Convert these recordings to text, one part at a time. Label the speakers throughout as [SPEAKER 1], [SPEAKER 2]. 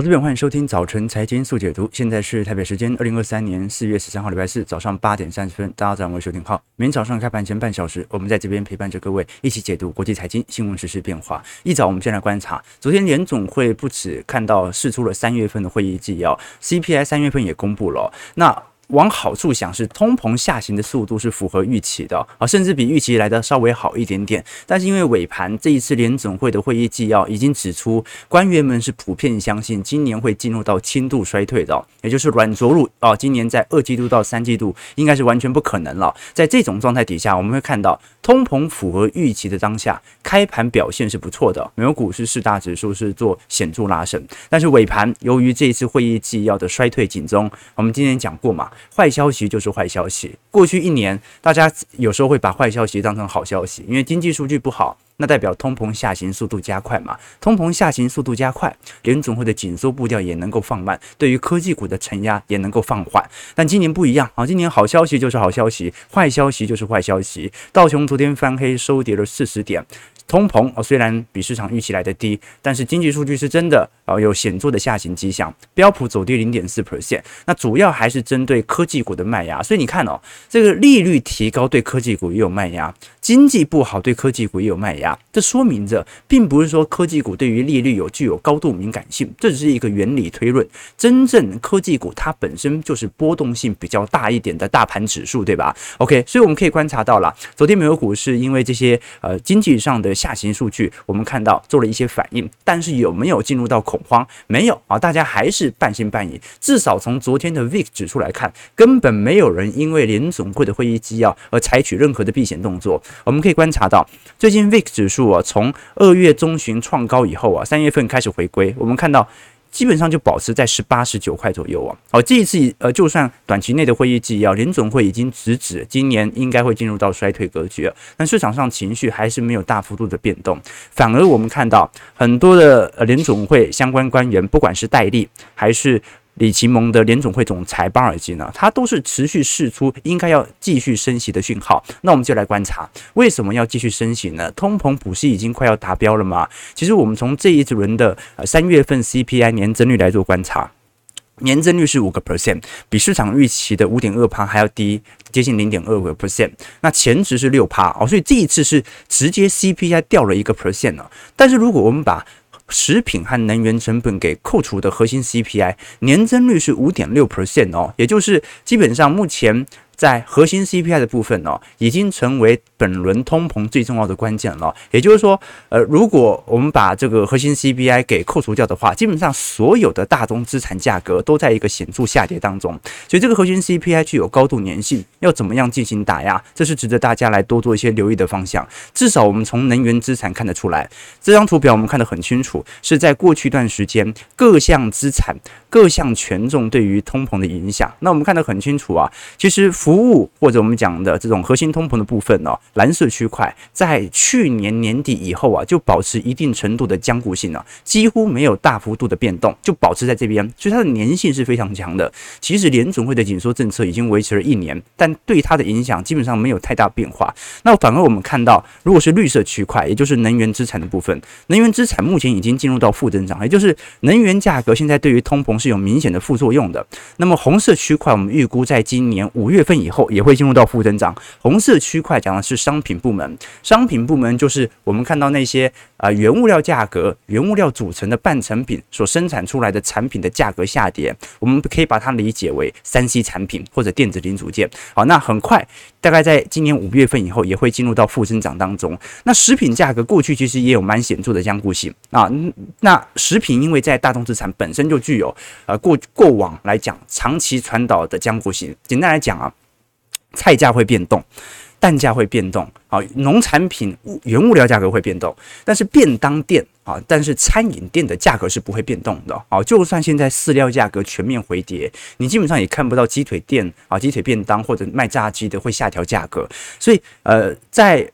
[SPEAKER 1] 好，这边欢迎收听早晨财经速解读。现在是台北时间二零二三年四月十三号礼拜四早上八点三十分，大家早上好，我是邱廷浩。每天早上开盘前半小时，我们在这边陪伴着各位一起解读国际财经新闻、时事变化。一早我们先来观察，昨天联总会不止看到释出了三月份的会议纪要，CPI 三月份也公布了。那往好处想，是通膨下行的速度是符合预期的啊，甚至比预期来的稍微好一点点。但是因为尾盘这一次联总会的会议纪要已经指出，官员们是普遍相信今年会进入到轻度衰退的，也就是软着陆啊。今年在二季度到三季度应该是完全不可能了。在这种状态底下，我们会看到通膨符合预期的当下，开盘表现是不错的，美国股市四大指数是做显著拉升。但是尾盘由于这一次会议纪要的衰退警钟，我们今天讲过嘛。坏消息就是坏消息。过去一年，大家有时候会把坏消息当成好消息，因为经济数据不好，那代表通膨下行速度加快嘛。通膨下行速度加快，联总会的紧缩步调也能够放慢，对于科技股的承压也能够放缓。但今年不一样啊，今年好消息就是好消息，坏消息就是坏消息。道琼昨天翻黑，收跌了四十点。通膨啊，虽然比市场预期来的低，但是经济数据是真的啊，有显著的下行迹象。标普走跌零点四 percent，那主要还是针对科技股的卖压。所以你看哦，这个利率提高对科技股也有卖压，经济不好对科技股也有卖压。这说明着，并不是说科技股对于利率有具有高度敏感性，这只是一个原理推论。真正科技股它本身就是波动性比较大一点的大盘指数，对吧？OK，所以我们可以观察到了，昨天美国股市因为这些呃经济上的。下行数据，我们看到做了一些反应，但是有没有进入到恐慌？没有啊，大家还是半信半疑。至少从昨天的 VIX 指数来看，根本没有人因为联总会的会议纪要而采取任何的避险动作。我们可以观察到，最近 VIX 指数啊，从二月中旬创高以后啊，三月份开始回归，我们看到。基本上就保持在十八十九块左右啊。好，这一次呃，就算短期内的会议纪要，联总会已经直指今年应该会进入到衰退格局了，但市场上情绪还是没有大幅度的变动，反而我们看到很多的呃联总会相关官员，不管是戴笠还是。里奇蒙的联总会总裁巴尔金呢，他都是持续释出应该要继续升息的讯号。那我们就来观察，为什么要继续升息呢？通膨不是已经快要达标了吗？其实我们从这一轮的呃三月份 CPI 年增率来做观察，年增率是五个 percent，比市场预期的五点二趴还要低，接近零点二五个 percent。那前值是六趴哦，所以这一次是直接 CPI 掉了一个 percent 了。但是如果我们把食品和能源成本给扣除的核心 CPI 年增率是五点六 percent 哦，也就是基本上目前。在核心 CPI 的部分哦，已经成为本轮通膨最重要的关键了。也就是说，呃，如果我们把这个核心 CPI 给扣除掉的话，基本上所有的大宗资产价格都在一个显著下跌当中。所以，这个核心 CPI 具有高度粘性，要怎么样进行打压，这是值得大家来多做一些留意的方向。至少我们从能源资产看得出来，这张图表我们看得很清楚，是在过去一段时间各项资产、各项权重对于通膨的影响。那我们看得很清楚啊，其实。服务或者我们讲的这种核心通膨的部分呢，蓝色区块在去年年底以后啊，就保持一定程度的僵固性了，几乎没有大幅度的变动，就保持在这边，所以它的粘性是非常强的。其实联准会的紧缩政策已经维持了一年，但对它的影响基本上没有太大变化。那反而我们看到，如果是绿色区块，也就是能源资产的部分，能源资产目前已经进入到负增长，也就是能源价格现在对于通膨是有明显的副作用的。那么红色区块，我们预估在今年五月份。以后也会进入到负增长。红色区块讲的是商品部门，商品部门就是我们看到那些啊原物料价格、原物料组成的半成品所生产出来的产品的价格下跌，我们可以把它理解为三 C 产品或者电子零组件。好，那很快大概在今年五月份以后也会进入到负增长当中。那食品价格过去其实也有蛮显著的将固性啊。那食品因为在大众资产本身就具有呃过过往来讲长期传导的将固性。简单来讲啊。菜价会变动，蛋价会变动，啊，农产品物原物料价格会变动，但是便当店啊，但是餐饮店的价格是不会变动的，啊，就算现在饲料价格全面回跌，你基本上也看不到鸡腿店啊、鸡腿便当或者卖炸鸡的会下调价格，所以呃，在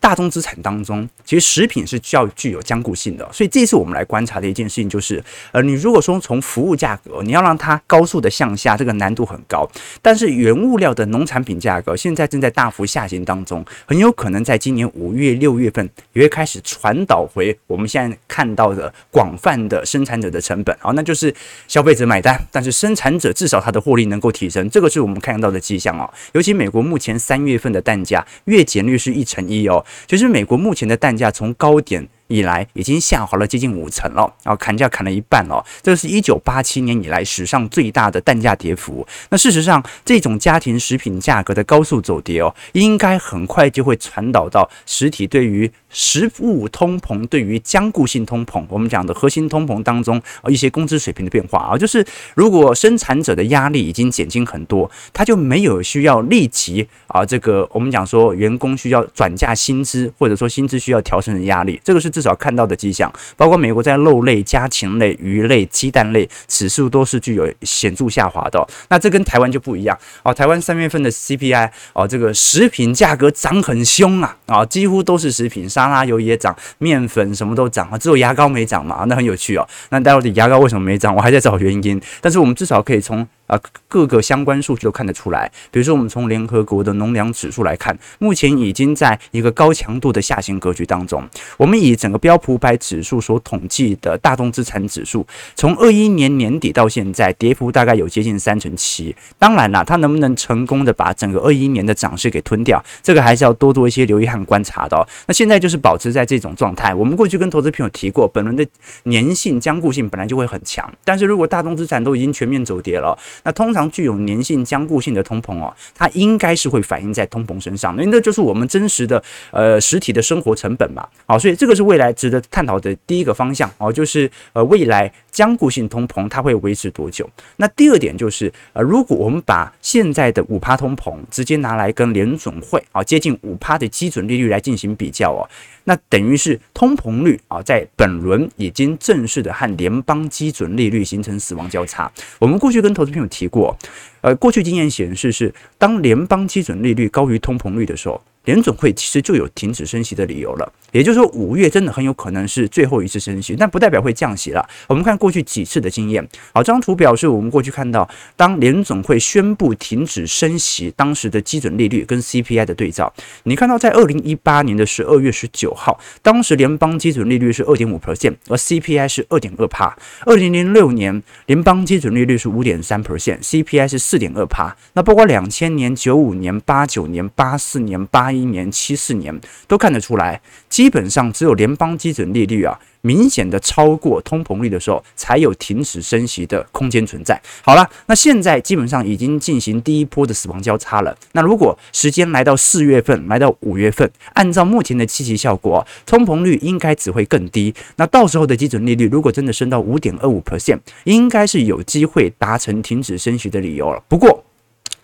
[SPEAKER 1] 大宗资产当中，其实食品是较具有坚固性的，所以这次我们来观察的一件事情就是，呃，你如果说从服务价格，你要让它高速的向下，这个难度很高。但是原物料的农产品价格现在正在大幅下行当中，很有可能在今年五月、六月份也会开始传导回我们现在看到的广泛的生产者的成本啊，那就是消费者买单，但是生产者至少它的获利能够提升，这个是我们看到的迹象哦。尤其美国目前三月份的蛋价月减率是一成一哦。其实美国目前的蛋价从高点以来已经下滑了接近五成了，然后砍价砍了一半了，这个是一九八七年以来史上最大的蛋价跌幅。那事实上，这种家庭食品价格的高速走跌哦，应该很快就会传导到实体对于食物通膨、对于僵固性通膨，我们讲的核心通膨当中啊一些工资水平的变化啊，就是如果生产者的压力已经减轻很多，他就没有需要立即啊这个我们讲说员工需要转嫁薪资或者说薪资需要调升的压力，这个是。至少看到的迹象，包括美国在肉类、家禽类、鱼类、鸡蛋类指数都是具有显著下滑的。那这跟台湾就不一样哦。台湾三月份的 CPI 哦，这个食品价格涨很凶啊啊，几乎都是食品，沙拉油也涨，面粉什么都涨啊，只有牙膏没涨嘛，那很有趣哦。那到底牙膏为什么没涨？我还在找原因。但是我们至少可以从。啊，各个相关数据都看得出来。比如说，我们从联合国的农粮指数来看，目前已经在一个高强度的下行格局当中。我们以整个标普五百指数所统计的大宗资产指数，从二一年年底到现在，跌幅大概有接近三成七。当然啦，它能不能成功的把整个二一年的涨势给吞掉，这个还是要多做一些留意和观察的。那现在就是保持在这种状态。我们过去跟投资朋友提过，本轮的粘性、僵固性本来就会很强，但是如果大宗资产都已经全面走跌了。那通常具有粘性、僵固性的通膨哦，它应该是会反映在通膨身上，因为那就是我们真实的呃实体的生活成本嘛。好，所以这个是未来值得探讨的第一个方向哦，就是呃未来僵固性通膨它会维持多久？那第二点就是呃，如果我们把现在的五趴通膨直接拿来跟联准会啊接近五趴的基准利率来进行比较哦。那等于是通膨率啊，在本轮已经正式的和联邦基准利率形成死亡交叉。我们过去跟投资朋友提过，呃，过去经验显示是当联邦基准利率高于通膨率的时候。联总会其实就有停止升息的理由了，也就是说五月真的很有可能是最后一次升息，但不代表会降息了。我们看过去几次的经验，好，这张图表示我们过去看到，当联总会宣布停止升息，当时的基准利率跟 CPI 的对照，你看到在二零一八年的十二月十九号，当时联邦基准利率是二点五 percent，而 CPI 是二点二帕。二零零六年联邦基准利率是五点三 percent，CPI 是四点二帕。那包括两千年、九五年、八九年、八四年、八一年、七四年都看得出来，基本上只有联邦基准利率啊明显的超过通膨率的时候，才有停止升息的空间存在。好了，那现在基本上已经进行第一波的死亡交叉了。那如果时间来到四月份，来到五月份，按照目前的期息效果，通膨率应该只会更低。那到时候的基准利率如果真的升到五点二五 percent，应该是有机会达成停止升息的理由了。不过，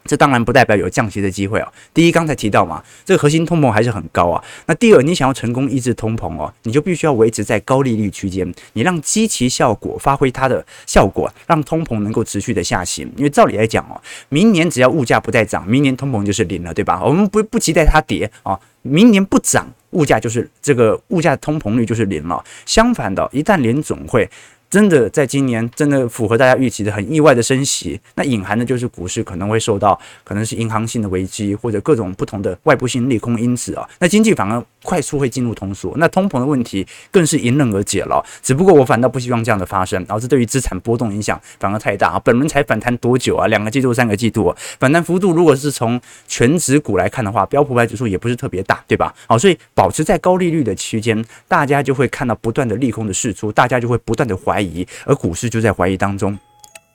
[SPEAKER 1] 这当然不代表有降息的机会哦。第一，刚才提到嘛，这个核心通膨还是很高啊。那第二，你想要成功抑制通膨哦，你就必须要维持在高利率区间，你让基期效果发挥它的效果，让通膨能够持续的下行。因为照理来讲哦，明年只要物价不再涨，明年通膨就是零了，对吧？我们不不期待它跌啊，明年不涨，物价就是这个物价通膨率就是零了。相反的，一旦联总会真的在今年真的符合大家预期的很意外的升息，那隐含的就是股市可能会受到可能是银行性的危机或者各种不同的外部性利空因子啊，那经济反而快速会进入通缩，那通膨的问题更是迎刃而解了。只不过我反倒不希望这样的发生，导致对于资产波动影响反而太大啊。本轮才反弹多久啊？两个季度、三个季度啊，反弹幅度如果是从全指股来看的话，标普五百指数也不是特别大，对吧？好，所以保持在高利率的区间，大家就会看到不断的利空的释出，大家就会不断的怀而股市就在怀疑当中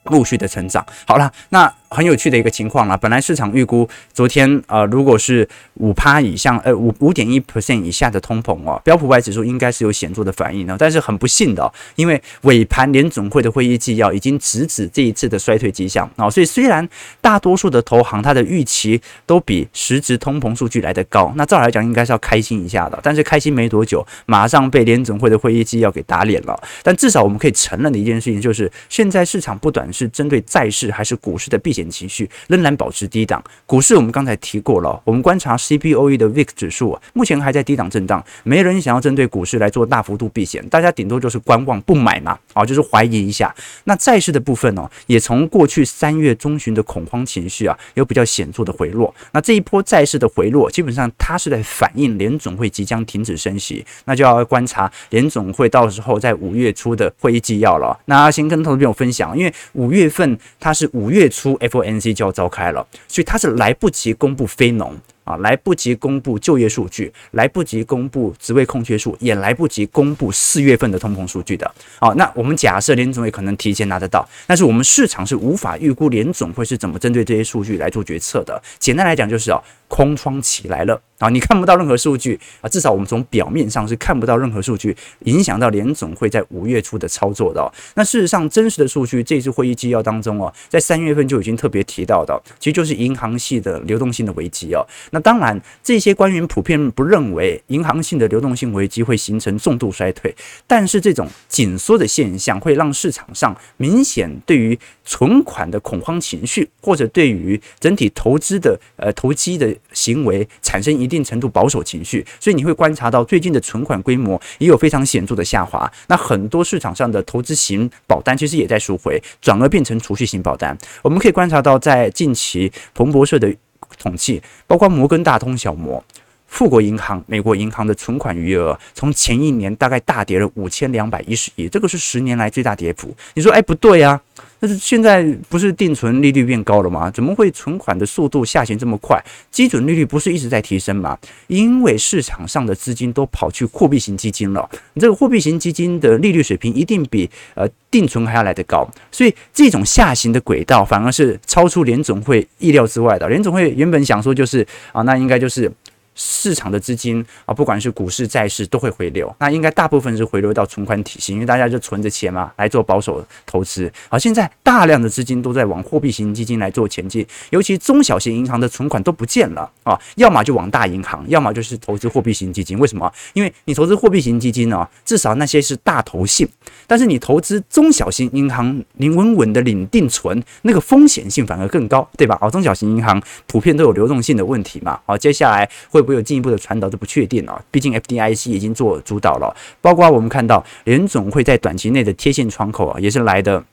[SPEAKER 1] 陆续的成长。好了，那。很有趣的一个情况啦，本来市场预估昨天呃，如果是五趴以上，呃五五点一 percent 以下的通膨哦，标普五百指数应该是有显著的反应的。但是很不幸的，因为尾盘联总会的会议纪要已经直指这一次的衰退迹象啊，所以虽然大多数的投行它的预期都比实质通膨数据来得高，那照来讲应该是要开心一下的，但是开心没多久，马上被联总会的会议纪要给打脸了。但至少我们可以承认的一件事情就是，现在市场不管是针对债市还是股市的避险情绪仍然保持低档。股市我们刚才提过了，我们观察 CBOE 的 VIX 指数啊目前还在低档震荡，没人想要针对股市来做大幅度避险，大家顶多就是观望不买嘛，啊，就是怀疑一下。那债市的部分哦，也从过去三月中旬的恐慌情绪啊，有比较显著的回落。那这一波债市的回落，基本上它是在反映联总会即将停止升息，那就要观察联总会到时候在五月初的会议纪要了。那先跟投资朋友分享，因为五月份它是五月初 FOMC 就要召开了，所以它是来不及公布非农。啊，来不及公布就业数据，来不及公布职位空缺数，也来不及公布四月份的通膨数据的。好，那我们假设联总会可能提前拿得到，但是我们市场是无法预估联总会是怎么针对这些数据来做决策的。简单来讲就是啊，空窗期来了。啊，你看不到任何数据啊，至少我们从表面上是看不到任何数据影响到联总会在五月初的操作的哦。那事实上，真实的数据，这次会议纪要当中哦，在三月份就已经特别提到的，其实就是银行系的流动性的危机哦。那当然，这些官员普遍不认为银行性的流动性危机会形成重度衰退，但是这种紧缩的现象会让市场上明显对于存款的恐慌情绪，或者对于整体投资的呃投机的行为产生一。一定程度保守情绪，所以你会观察到最近的存款规模也有非常显著的下滑。那很多市场上的投资型保单其实也在赎回，转而变成储蓄型保单。我们可以观察到，在近期彭博社的统计，包括摩根大通、小摩、富国银行、美国银行的存款余额，从前一年大概大跌了五千两百一十亿，这个是十年来最大跌幅。你说，哎，不对呀。但是现在不是定存利率变高了吗？怎么会存款的速度下行这么快？基准利率不是一直在提升吗？因为市场上的资金都跑去货币型基金了。你这个货币型基金的利率水平一定比呃定存还要来得高，所以这种下行的轨道反而是超出联总会意料之外的。联总会原本想说就是啊，那应该就是。市场的资金啊，不管是股市、债市，都会回流。那应该大部分是回流到存款体系，因为大家就存着钱嘛，来做保守投资。好，现在大量的资金都在往货币型基金来做前进，尤其中小型银行的存款都不见了啊，要么就往大银行，要么就是投资货币型基金。为什么？因为你投资货币型基金呢，至少那些是大头性，但是你投资中小型银行，你稳稳的领定存，那个风险性反而更高，对吧？哦，中小型银行普遍都有流动性的问题嘛。好，接下来会。会有进一步的传导这不确定啊，毕竟 FDIC 已经做主导了，包括我们看到联总会在短期内的贴现窗口啊，也是来的。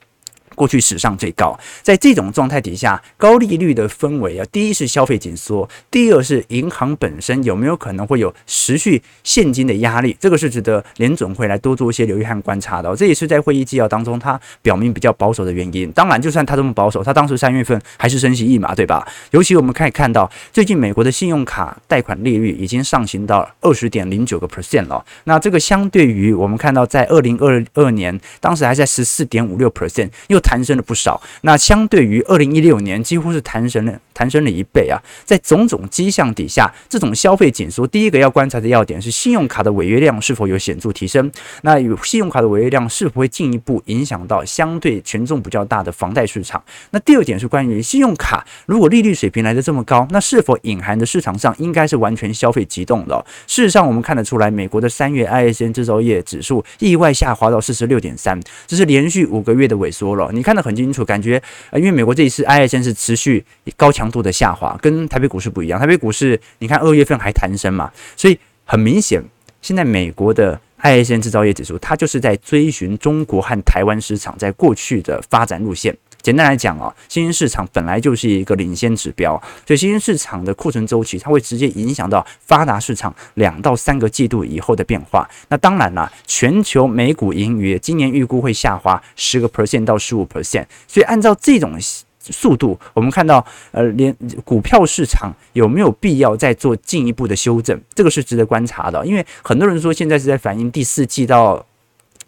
[SPEAKER 1] 过去史上最高，在这种状态底下，高利率的氛围啊，第一是消费紧缩，第二是银行本身有没有可能会有持续现金的压力，这个是值得联准会来多做一些留意和观察的。这也是在会议纪要当中，他表明比较保守的原因。当然，就算他这么保守，他当时三月份还是升息一码，对吧？尤其我们可以看到，最近美国的信用卡贷款利率已经上行到二十点零九个 percent 了。那这个相对于我们看到在二零二二年，当时还在十四点五六 percent，又弹升了不少，那相对于二零一六年，几乎是弹升了，弹升了一倍啊！在种种迹象底下，这种消费紧缩，第一个要观察的要点是信用卡的违约量是否有显著提升。那有信用卡的违约量是否会进一步影响到相对权重比较大的房贷市场？那第二点是关于信用卡，如果利率水平来的这么高，那是否隐含的市场上应该是完全消费急动的？事实上，我们看得出来，美国的三月 ISM 制造业指数意外下滑到四十六点三，这是连续五个月的萎缩了。你看得很清楚，感觉呃，因为美国这一次 ISM 是持续高强度的下滑，跟台北股市不一样。台北股市你看二月份还弹升嘛，所以很明显，现在美国的 ISM 制造业指数它就是在追寻中国和台湾市场在过去的发展路线。简单来讲啊，新兴市场本来就是一个领先指标，所以新兴市场的库存周期，它会直接影响到发达市场两到三个季度以后的变化。那当然了，全球每股盈余今年预估会下滑十个 percent 到十五 percent，所以按照这种速度，我们看到呃，连股票市场有没有必要再做进一步的修正，这个是值得观察的。因为很多人说现在是在反映第四季到。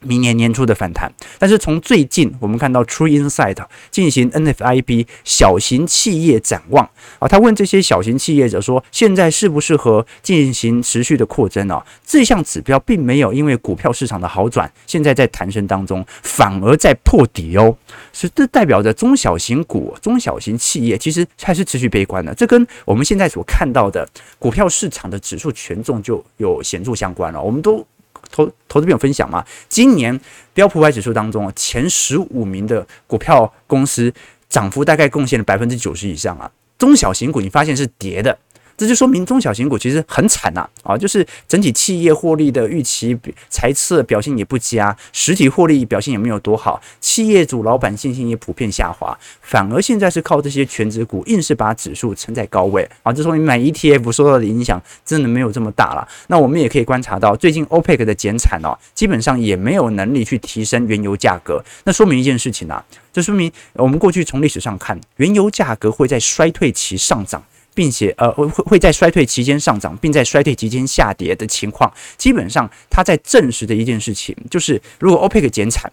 [SPEAKER 1] 明年年初的反弹，但是从最近我们看到 True Insight 进行 NFIB 小型企业展望啊，他问这些小型企业者说，现在适不适合进行持续的扩增啊？这项指标并没有因为股票市场的好转，现在在弹升当中，反而在破底哦，所以这代表着中小型股、中小型企业其实还是持续悲观的，这跟我们现在所看到的股票市场的指数权重就有显著相关了，我们都。投投资朋友分享嘛，今年标普五百指数当中啊前十五名的股票公司涨幅大概贡献了百分之九十以上啊。中小型股你发现是跌的。这就说明中小型股其实很惨呐，啊，就是整体企业获利的预期、财测表现也不佳，实体获利表现也没有多好，企业主老板信心也普遍下滑，反而现在是靠这些全值股硬是把指数撑在高位，啊，这说明买 ETF 受到的影响真的没有这么大了。那我们也可以观察到，最近 OPEC 的减产哦，基本上也没有能力去提升原油价格，那说明一件事情啊，这说明我们过去从历史上看，原油价格会在衰退期上涨。并且呃会会在衰退期间上涨，并在衰退期间下跌的情况，基本上它在证实的一件事情就是，如果 OPEC 减产，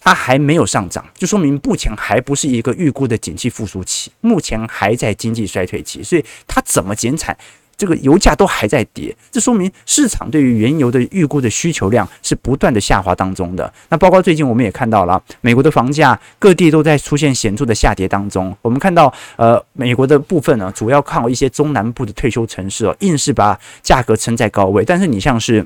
[SPEAKER 1] 它还没有上涨，就说明目前还不是一个预估的景气复苏期，目前还在经济衰退期，所以它怎么减产？这个油价都还在跌，这说明市场对于原油的预估的需求量是不断的下滑当中的。那包括最近我们也看到了，美国的房价各地都在出现显著的下跌当中。我们看到，呃，美国的部分呢，主要靠一些中南部的退休城市哦，硬是把价格撑在高位。但是你像是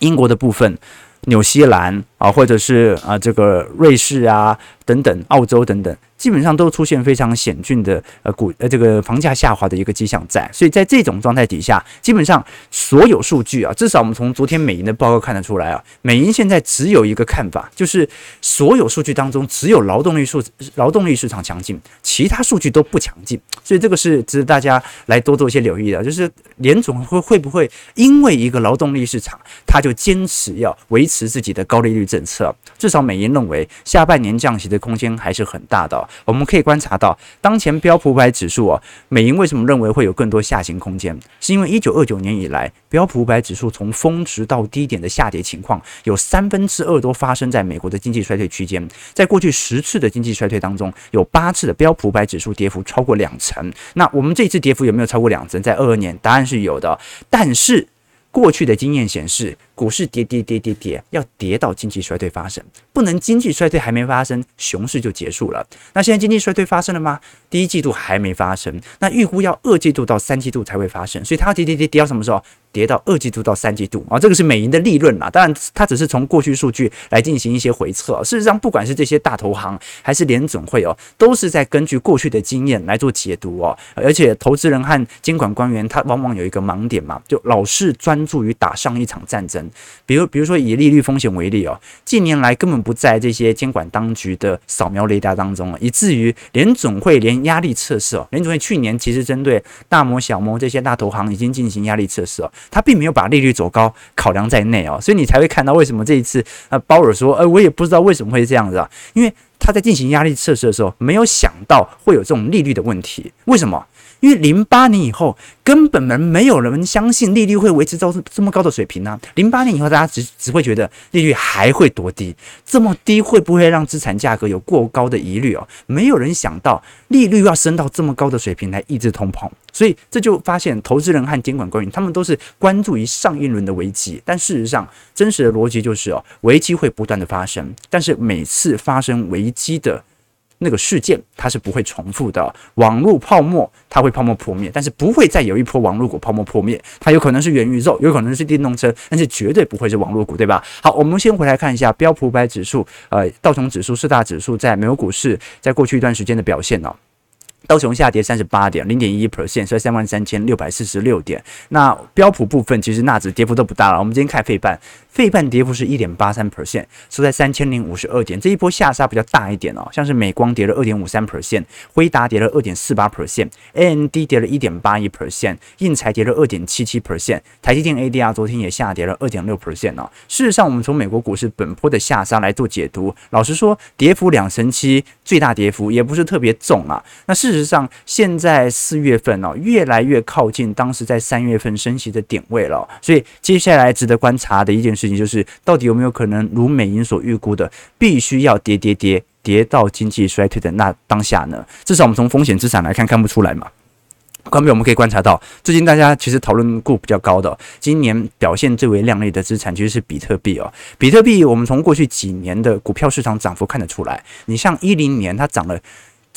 [SPEAKER 1] 英国的部分，纽西兰啊，或者是啊这个瑞士啊等等，澳洲等等。基本上都出现非常险峻的呃股呃这个房价下滑的一个迹象在，所以在这种状态底下，基本上所有数据啊，至少我们从昨天美银的报告看得出来啊，美银现在只有一个看法，就是所有数据当中只有劳动力数劳动力市场强劲，其他数据都不强劲，所以这个是值得大家来多做一些留意的，就是联总会会不会因为一个劳动力市场，他就坚持要维持自己的高利率政策？至少美银认为下半年降息的空间还是很大的。我们可以观察到，当前标普五百指数啊，美银为什么认为会有更多下行空间？是因为一九二九年以来，标普五百指数从峰值到低点的下跌情况，有三分之二都发生在美国的经济衰退区间。在过去十次的经济衰退当中，有八次的标普五百指数跌幅超过两成。那我们这次跌幅有没有超过两成？在二二年，答案是有的。但是过去的经验显示，股市跌跌跌跌跌，要跌到经济衰退发生，不能经济衰退还没发生，熊市就结束了。那现在经济衰退发生了吗？第一季度还没发生，那预估要二季度到三季度才会发生，所以它要跌跌跌跌到什么时候？跌到二季度到三季度啊，这个是美银的利润啦。当然，它只是从过去数据来进行一些回测。事实上，不管是这些大投行还是联总会哦，都是在根据过去的经验来做解读哦。而且，投资人和监管官员他往往有一个盲点嘛，就老是专注于打上一场战争。比如，比如说以利率风险为例哦，近年来根本不在这些监管当局的扫描雷达当中啊，以至于联总会连压力测试哦，联总会去年其实针对大摩、小摩这些大投行已经进行压力测试哦，他并没有把利率走高考量在内哦，所以你才会看到为什么这一次呃，鲍尔说，呃，我也不知道为什么会这样子啊，因为他在进行压力测试的时候没有想到会有这种利率的问题，为什么？因为零八年以后，根本没没有人相信利率会维持到这么高的水平呢、啊。零八年以后，大家只只会觉得利率还会多低，这么低会不会让资产价格有过高的疑虑哦？没有人想到利率要升到这么高的水平来抑制通膨，所以这就发现投资人和监管官员他们都是关注于上一轮的危机，但事实上真实的逻辑就是哦，危机会不断的发生，但是每次发生危机的。那个事件它是不会重复的，网络泡沫它会泡沫破灭，但是不会再有一波网络股泡沫破灭，它有可能是元宇宙，有可能是电动车，但是绝对不会是网络股，对吧？好，我们先回来看一下标普百指数，呃，道琼指数四大指数在美国股市在过去一段时间的表现呢、哦。道琼下跌三十八点，零点一一 percent，收三万三千六百四十六点。那标普部分其实纳指跌幅都不大了。我们今天看费半，费半跌幅是一点八三 percent，收在三千零五十二点。这一波下杀比较大一点哦，像是美光跌了二点五三 percent，辉达跌了二点四八 percent，AMD 跌了一点八一 percent，应材跌了二点七七 percent，台积电 ADR 昨天也下跌了二点六 percent 哦。事实上，我们从美国股市本波的下杀来做解读，老实说，跌幅两成七，最大跌幅也不是特别重啊。那事实。事实上，现在四月份哦，越来越靠近当时在三月份升息的点位了。所以接下来值得观察的一件事情就是，到底有没有可能如美银所预估的，必须要跌跌跌跌到经济衰退的那当下呢？至少我们从风险资产来看，看不出来嘛。关闭我们可以观察到，最近大家其实讨论度比较高的，今年表现最为亮丽的资产其实是比特币哦。比特币，我们从过去几年的股票市场涨幅看得出来，你像一零年它涨了。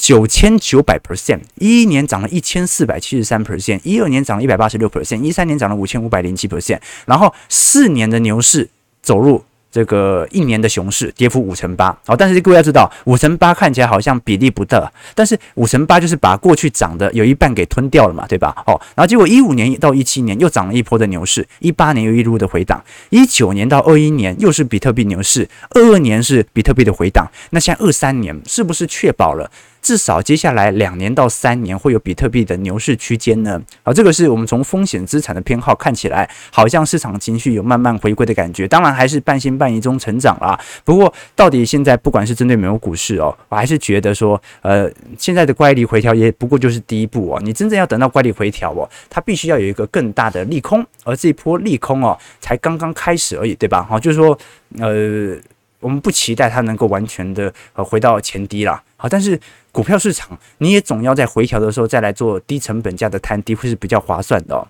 [SPEAKER 1] 九千九百 percent，一一年涨了一千四百七十三 percent，一二年涨了一百八十六 percent，一三年涨了五千五百零七 percent，然后四年的牛市走入这个一年的熊市跌幅五成八，好，但是各位要知道，五成八看起来好像比例不大，但是五成八就是把过去涨的有一半给吞掉了嘛，对吧？哦，然后结果一五年到一七年又涨了一波的牛市，一八年又一路的回档，一九年到二一年又是比特币牛市，二二年是比特币的回档，那现在二三年是不是确保了？至少接下来两年到三年会有比特币的牛市区间呢？好，这个是我们从风险资产的偏好看起来，好像市场情绪有慢慢回归的感觉。当然还是半信半疑中成长啦。不过到底现在不管是针对美国股市哦，我还是觉得说，呃，现在的乖离回调也不过就是第一步哦。你真正要等到乖离回调哦，它必须要有一个更大的利空，而这一波利空哦，才刚刚开始而已，对吧？好，就是说，呃。我们不期待它能够完全的呃回到前低啦，好，但是股票市场你也总要在回调的时候再来做低成本价的摊低，会是比较划算的哦。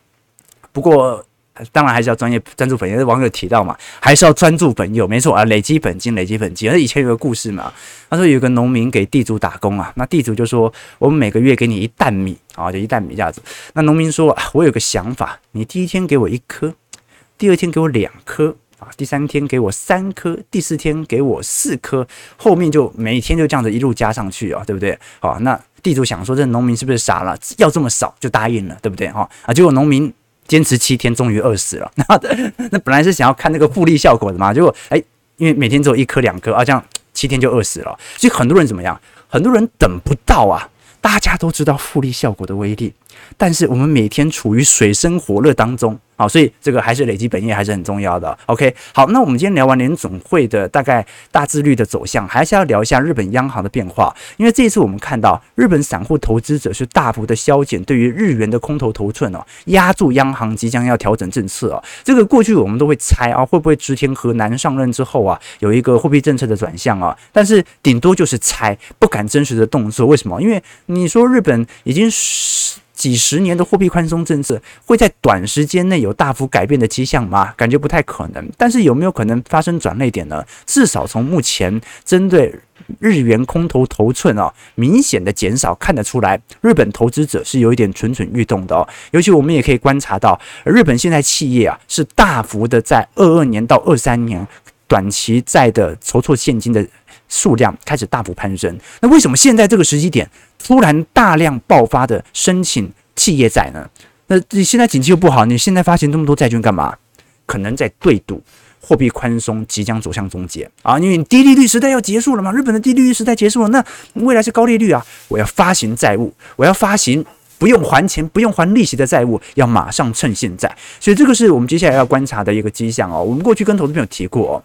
[SPEAKER 1] 不过当然还是要专业专注本业，网友提到嘛，还是要专注本业，没错啊，累积本金，累积本金。而以前有个故事嘛，他说有个农民给地主打工啊，那地主就说我们每个月给你一担米啊，就一担米这样子。那农民说，我有个想法，你第一天给我一颗，第二天给我两颗。啊，第三天给我三颗，第四天给我四颗，后面就每天就这样子一路加上去啊，对不对？好，那地主想说，这农民是不是傻了？要这么少就答应了，对不对？哈啊，结果农民坚持七天，终于饿死了。那 那本来是想要看那个复利效果的嘛，结果哎，因为每天只有一颗两颗啊，这样七天就饿死了。所以很多人怎么样？很多人等不到啊。大家都知道复利效果的威力，但是我们每天处于水深火热当中。好，所以这个还是累积本业还是很重要的。OK，好，那我们今天聊完联总会的大概大致率的走向，还是要聊一下日本央行的变化。因为这一次我们看到日本散户投资者是大幅的削减对于日元的空头头寸哦，压住央行即将要调整政策哦。这个过去我们都会猜啊，会不会植田和男上任之后啊，有一个货币政策的转向啊？但是顶多就是猜，不敢真实的动作。为什么？因为你说日本已经是。几十年的货币宽松政策会在短时间内有大幅改变的迹象吗？感觉不太可能。但是有没有可能发生转捩点呢？至少从目前针对日元空头头寸啊，明显的减少看得出来，日本投资者是有一点蠢蠢欲动的哦。尤其我们也可以观察到，日本现在企业啊是大幅的在二二年到二三年短期债的筹措现金的数量开始大幅攀升。那为什么现在这个时机点？突然大量爆发的申请企业债呢？那你现在经济又不好，你现在发行这么多债券干嘛？可能在对赌货币宽松即将走向终结啊！因为低利率时代要结束了嘛，日本的低利率时代结束了，那未来是高利率啊！我要发行债务，我要发行不用还钱、不用还利息的债务，要马上趁现在。所以这个是我们接下来要观察的一个迹象哦。我们过去跟投资朋友提过哦。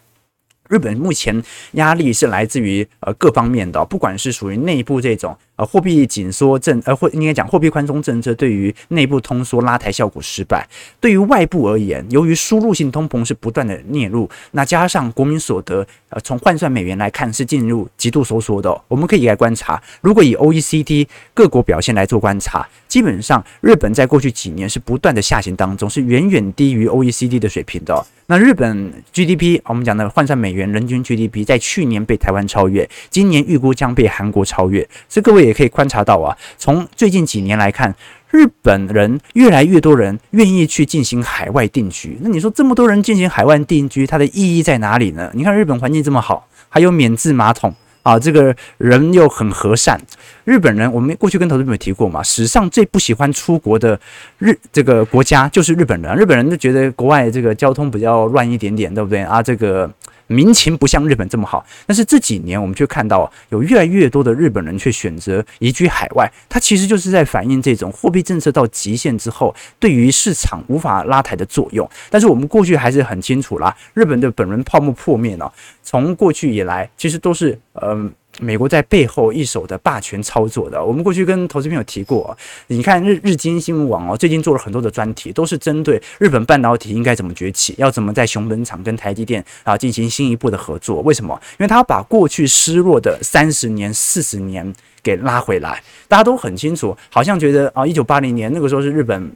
[SPEAKER 1] 日本目前压力是来自于呃各方面的，不管是属于内部这种呃货币紧缩政，呃或应该讲货币宽松政策对于内部通缩拉抬效果失败，对于外部而言，由于输入性通膨是不断的嚢入，那加上国民所得呃从换算美元来看是进入极度收缩的，我们可以来观察，如果以 OECD 各国表现来做观察，基本上日本在过去几年是不断的下行当中，是远远低于 OECD 的水平的。那日本 GDP，我们讲的换算美元人均 GDP，在去年被台湾超越，今年预估将被韩国超越。所以各位也可以观察到啊，从最近几年来看，日本人越来越多人愿意去进行海外定居。那你说这么多人进行海外定居，它的意义在哪里呢？你看日本环境这么好，还有免治马桶。啊，这个人又很和善。日本人，我们过去跟投资朋友提过嘛，史上最不喜欢出国的日这个国家就是日本人。日本人就觉得国外这个交通比较乱一点点，对不对啊？这个。民情不像日本这么好，但是这几年我们却看到有越来越多的日本人却选择移居海外，它其实就是在反映这种货币政策到极限之后对于市场无法拉抬的作用。但是我们过去还是很清楚啦，日本的本轮泡沫破灭呢，从过去以来其实都是嗯。美国在背后一手的霸权操作的，我们过去跟投资朋友提过，你看日日经新闻网哦，最近做了很多的专题，都是针对日本半导体应该怎么崛起，要怎么在熊本厂跟台积电啊进行新一步的合作。为什么？因为他把过去失落的三十年、四十年给拉回来。大家都很清楚，好像觉得啊，一九八零年那个时候是日本。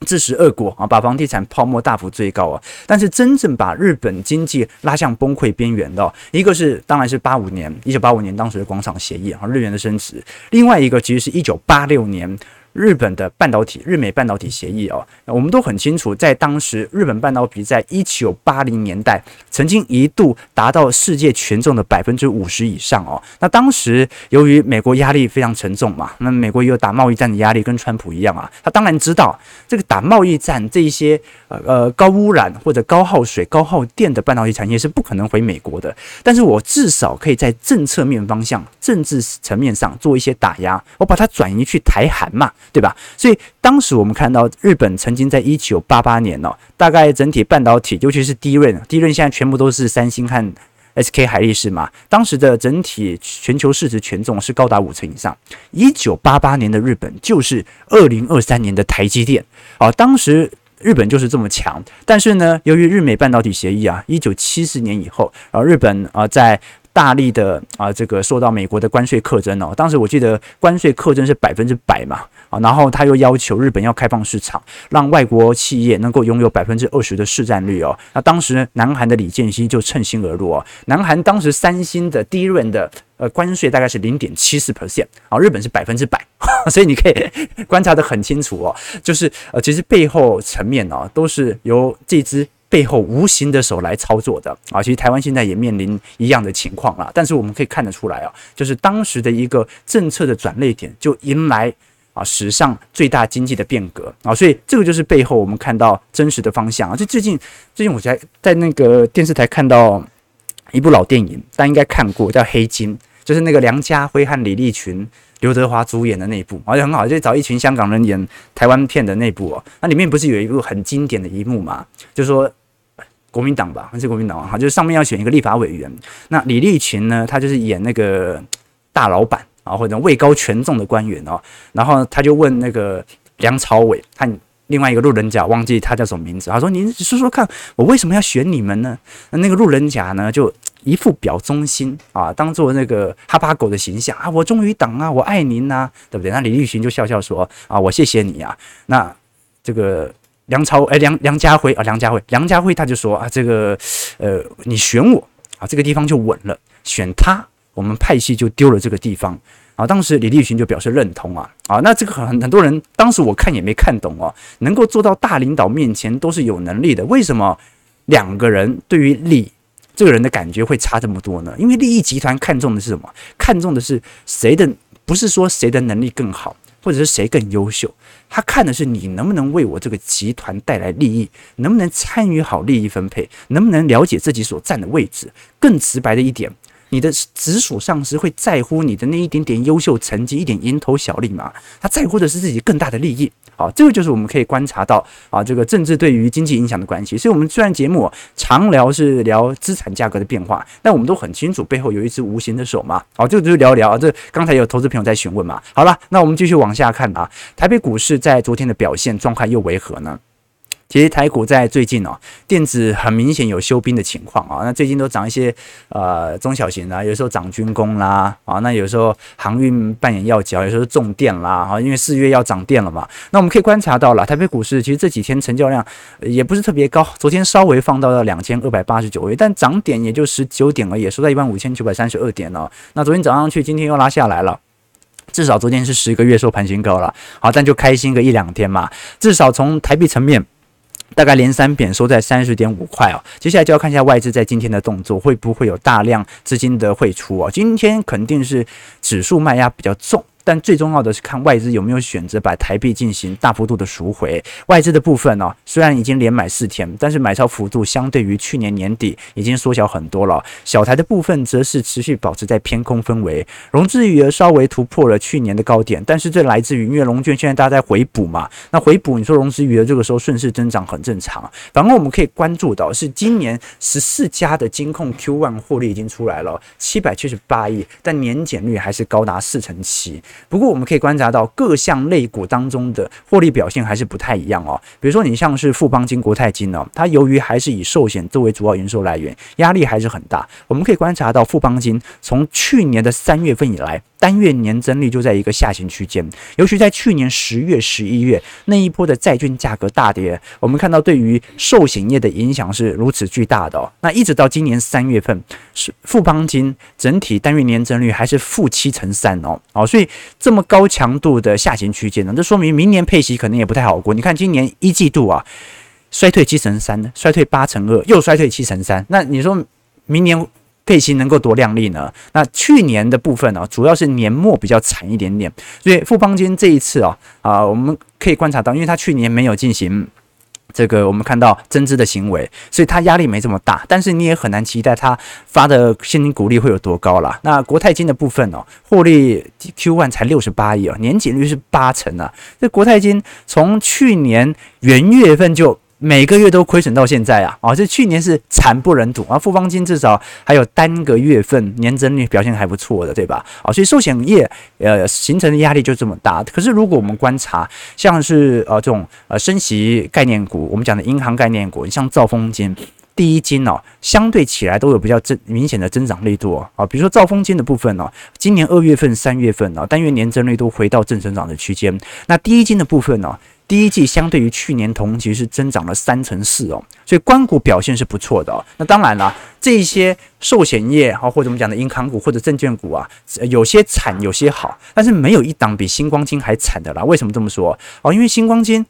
[SPEAKER 1] 自食恶果啊，把房地产泡沫大幅追高啊，但是真正把日本经济拉向崩溃边缘的，一个是当然是八五年，一九八五年当时的广场协议啊，日元的升值；另外一个其实是一九八六年。日本的半导体日美半导体协议哦，我们都很清楚，在当时日本半导体在一九八零年代曾经一度达到世界权重的百分之五十以上哦。那当时由于美国压力非常沉重嘛，那美国也有打贸易战的压力，跟川普一样啊，他当然知道这个打贸易战这一些呃呃高污染或者高耗水、高耗电的半导体产业是不可能回美国的，但是我至少可以在政策面方向、政治层面上做一些打压，我把它转移去台韩嘛，对吧？所以当时我们看到日本曾经在一九八八年哦，大概整体半导体，尤其是低润，低润现在全部都是三星和 SK 海力士嘛，当时的整体全球市值权重是高达五成以上。一九八八年的日本就是二零二三年的台积电，哦，当时日本就是这么强。但是呢，由于日美半导体协议啊，一九七四年以后，然后日本啊在大力的啊，这个受到美国的关税课征哦。当时我记得关税课征是百分之百嘛啊，然后他又要求日本要开放市场，让外国企业能够拥有百分之二十的市占率哦。那当时南韩的李健熙就趁虚而入哦。南韩当时三星的第一轮的呃关税大概是零点七四 percent 啊，日本是百分之百，所以你可以观察得很清楚哦，就是呃其实背后层面哦都是由这支。背后无形的手来操作的啊，其实台湾现在也面临一样的情况了。但是我们可以看得出来啊，就是当时的一个政策的转捩点，就迎来啊史上最大经济的变革啊。所以这个就是背后我们看到真实的方向啊。就最近最近我在在那个电视台看到一部老电影，大家应该看过，叫《黑金》，就是那个梁家辉和李立群、刘德华主演的那部，而且很好，就找一群香港人演台湾片的那部哦。那里面不是有一部很经典的一幕嘛？就说。国民党吧，还是国民党啊？哈，就是上面要选一个立法委员。那李立群呢，他就是演那个大老板啊，或者位高权重的官员哦。然后他就问那个梁朝伟他另外一个路人甲，忘记他叫什么名字。他说：“您说说看，我为什么要选你们呢？”那那个路人甲呢，就一副表忠心啊，当做那个哈巴狗的形象啊，我忠于党啊，我爱您呐、对不对？那李立群就笑笑说：“啊，我谢谢你啊。”那这个。梁朝哎，梁梁家辉啊，梁家辉，梁家辉他就说啊，这个呃，你选我啊，这个地方就稳了；选他，我们派系就丢了这个地方啊。当时李立群就表示认同啊啊，那这个很很多人当时我看也没看懂哦，能够做到大领导面前都是有能力的，为什么两个人对于利这个人的感觉会差这么多呢？因为利益集团看重的是什么？看重的是谁的，不是说谁的能力更好。或者是谁更优秀？他看的是你能不能为我这个集团带来利益，能不能参与好利益分配，能不能了解自己所占的位置。更直白的一点，你的直属上司会在乎你的那一点点优秀成绩，一点蝇头小利吗？他在乎的是自己更大的利益。好，这个就是我们可以观察到啊，这个政治对于经济影响的关系。所以，我们虽然节目常聊是聊资产价格的变化，但我们都很清楚背后有一只无形的手嘛。好，这个就聊聊啊。这刚才有投资朋友在询问嘛。好了，那我们继续往下看啊。台北股市在昨天的表现状态又为何呢？其实台股在最近哦，电子很明显有休兵的情况啊。那最近都涨一些呃中小型的，有时候涨军工啦啊，那有时候航运扮演要角，有时候重电啦啊，因为四月要涨电了嘛。那我们可以观察到了，台北股市其实这几天成交量也不是特别高，昨天稍微放到了两千二百八十九位，但涨点也就十九点而已，收在一万五千九百三十二点哦。那昨天涨上去，今天又拉下来了。至少昨天是十个月收盘新高了，好，但就开心个一两天嘛。至少从台币层面。大概连三贬收在三十点五块哦，接下来就要看一下外资在今天的动作会不会有大量资金的汇出哦。今天肯定是指数卖压比较重。但最重要的是看外资有没有选择把台币进行大幅度的赎回。外资的部分呢、虽然已经连买四天，但是买超幅度相对于去年年底已经缩小很多了。小台的部分则是持续保持在偏空氛围，融资余额稍微突破了去年的高点，但是这来自于因为融券现在大家在回补嘛，那回补你说融资余额这个时候顺势增长很正常。反而我们可以关注到是今年十四家的金控 Q1 获利已经出来了，七百七十八亿，但年减率还是高达四成七。不过我们可以观察到各项类股当中的获利表现还是不太一样哦。比如说你像是富邦金、国泰金哦，它由于还是以寿险作为主要营收来源，压力还是很大。我们可以观察到富邦金从去年的三月份以来，单月年增率就在一个下行区间，尤其在去年十月、十一月那一波的债券价格大跌，我们看到对于寿险业的影响是如此巨大的哦。那一直到今年三月份，是富邦金整体单月年增率还是负七成三哦。哦，所以这么高强度的下行区间呢？这说明明年配息可能也不太好过。你看今年一季度啊，衰退七成三，衰退八成二，又衰退七成三。那你说明年配息能够多亮丽呢？那去年的部分呢、主要是年末比较惨一点点。所以富邦金这一次啊啊，我们可以观察到，因为它去年没有进行。这个我们看到增资的行为，所以它压力没这么大，但是你也很难期待它发的现金股利会有多高啦。那国泰金的部分哦，获利 Q1 才六十八亿哦，年减率是八成啊。这国泰金从去年元月份就。每个月都亏损到现在啊！啊，这去年是惨不忍睹啊！富邦金至少还有单个月份年增率表现还不错的，对吧？啊，所以寿险业呃形成的压力就这么大。可是如果我们观察，像是呃这种呃升息概念股，我们讲的银行概念股，你像兆丰金、第一金哦，相对起来都有比较增明显的增长力度啊。比如说兆丰金的部分哦，今年二月份、三月份哦，单月年增率都回到正增长的区间。那第一金的部分呢？第一季相对于去年同期是增长了三成四哦，所以官股表现是不错的哦。那当然了，这些寿险业啊，或者我们讲的银行股或者证券股啊，有些惨，有些好，但是没有一档比星光金还惨的啦。为什么这么说哦？因为星光金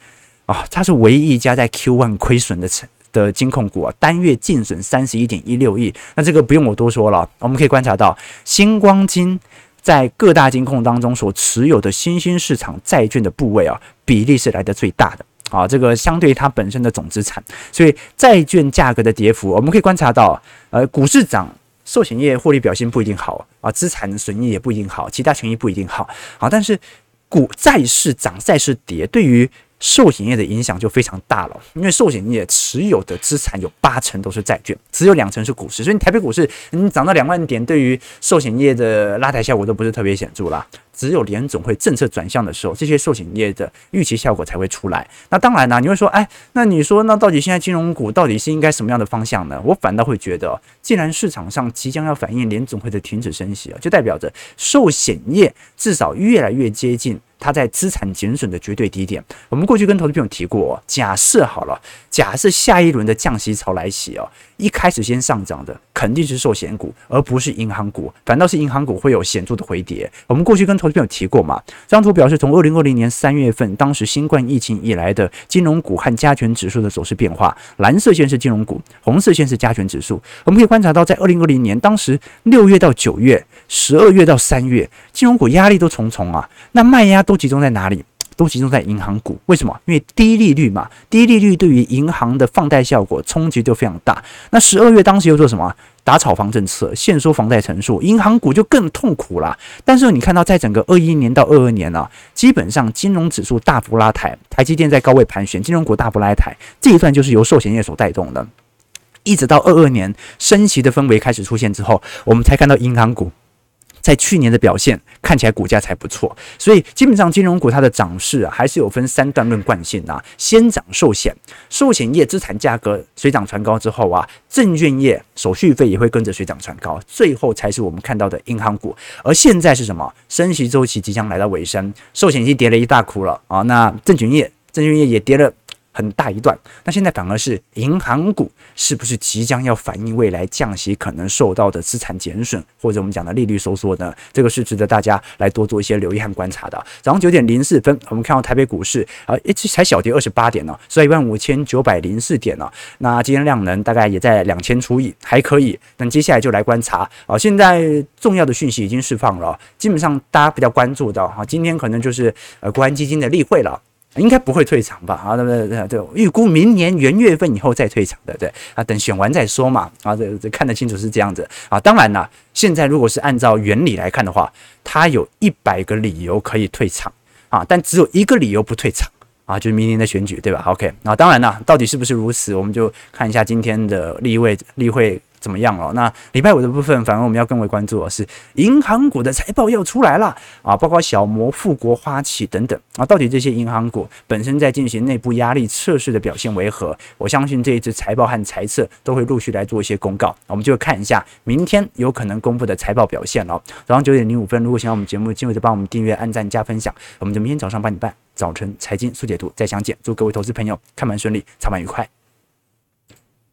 [SPEAKER 1] 啊，它是唯一一家在 Q1 亏损的的金控股啊，单月净损三十一点一六亿。那这个不用我多说了，我们可以观察到星光金。在各大金控当中所持有的新兴市场债券的部位啊，比例是来的最大的啊。这个相对它本身的总资产，所以债券价格的跌幅，我们可以观察到，呃，股市涨，寿险业获利表现不一定好啊，资产损益也不一定好，其他权益不一定好啊。但是股债市涨，债市跌，对于寿险业的影响就非常大了，因为寿险业持有的资产有八成都是债券，只有两成是股市，所以台北股市你涨到两万点，对于寿险业的拉抬效果都不是特别显著啦。只有联总会政策转向的时候，这些寿险业的预期效果才会出来。那当然呢，你会说，哎，那你说，那到底现在金融股到底是应该什么样的方向呢？我反倒会觉得，既然市场上即将要反映联总会的停止升息啊，就代表着寿险业至少越来越接近。它在资产减损的绝对低点。我们过去跟投资朋友提过，假设好了，假设下一轮的降息潮来袭哦，一开始先上涨的肯定是寿险股，而不是银行股，反倒是银行股会有显著的回跌。我们过去跟投资朋友提过嘛，这张图表示从二零二零年三月份当时新冠疫情以来的金融股和加权指数的走势变化，蓝色线是金融股，红色线是加权指数。我们可以观察到，在二零二零年当时六月到九月、十二月到三月，金融股压力都重重啊，那卖压。都集中在哪里？都集中在银行股。为什么？因为低利率嘛，低利率对于银行的放贷效果冲击就非常大。那十二月当时又做什么？打炒房政策，限缩房贷成数，银行股就更痛苦了。但是你看到，在整个二一年到二二年啊，基本上金融指数大幅拉抬，台积电在高位盘旋，金融股大幅拉抬，这一段就是由寿险业所带动的。一直到二二年升息的氛围开始出现之后，我们才看到银行股。在去年的表现看起来股价才不错，所以基本上金融股它的涨势啊还是有分三段论惯性啊。先涨寿险，寿险业资产价格水涨船高之后啊，证券业手续费也会跟着水涨船高，最后才是我们看到的银行股。而现在是什么？升息周期即将来到尾声，寿险已经跌了一大窟了啊。那证券业，证券业也跌了。很大一段，那现在反而是银行股是不是即将要反映未来降息可能受到的资产减损，或者我们讲的利率收缩呢？这个是值得大家来多做一些留意和观察的。早上九点零四分，我们看到台北股市啊，一直才小跌二十八点呢，收在一万五千九百零四点呢。那今天量能大概也在两千出亿，还可以。那接下来就来观察啊，现在重要的讯息已经释放了，基本上大家比较关注的啊，今天可能就是呃国安基金的例会了。应该不会退场吧？啊，对对对对，预估明年元月份以后再退场的，对啊，等选完再说嘛。啊，这这看得清楚是这样子啊。当然了，现在如果是按照原理来看的话，他有一百个理由可以退场啊，但只有一个理由不退场啊，就是明年的选举，对吧？OK，那当然了，到底是不是如此，我们就看一下今天的例会例会。怎么样了？那礼拜五的部分，反而我们要更为关注的是银行股的财报要出来了啊，包括小摩、富国、花旗等等啊，到底这些银行股本身在进行内部压力测试的表现为何？我相信这一次财报和财测都会陆续来做一些公告，我们就看一下明天有可能公布的财报表现了。早上九点零五分，如果喜欢我们节目，记得帮我们订阅、按赞、加分享。我们就明天早上八点半早晨财经速解读再相见，祝各位投资朋友看盘顺利，操盘愉快。